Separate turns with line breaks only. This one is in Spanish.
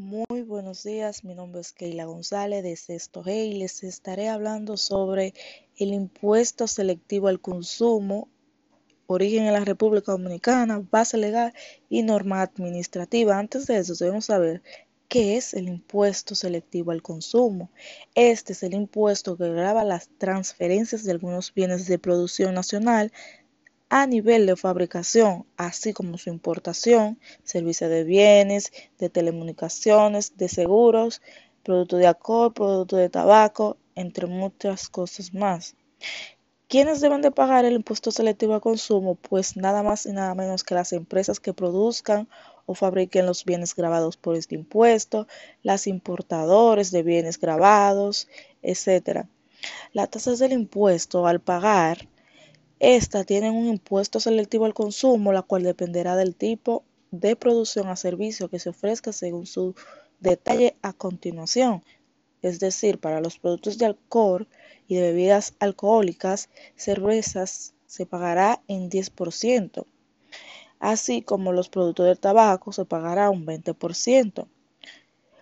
Muy buenos días, mi nombre es Keila González de Sexto G y les estaré hablando sobre el impuesto selectivo al consumo, origen en la República Dominicana, base legal y norma administrativa. Antes de eso debemos saber qué es el impuesto selectivo al consumo. Este es el impuesto que grava las transferencias de algunos bienes de producción nacional a nivel de fabricación, así como su importación, servicio de bienes, de telecomunicaciones, de seguros, productos de alcohol, productos de tabaco, entre muchas cosas más. ¿Quiénes deben de pagar el impuesto selectivo al consumo? Pues nada más y nada menos que las empresas que produzcan o fabriquen los bienes grabados por este impuesto, las importadores de bienes grabados, etc. Las tasas del impuesto al pagar esta tienen un impuesto selectivo al consumo, la cual dependerá del tipo de producción a servicio que se ofrezca según su detalle a continuación. Es decir, para los productos de alcohol y de bebidas alcohólicas, cervezas se pagará en 10%, así como los productos del tabaco se pagará un 20%.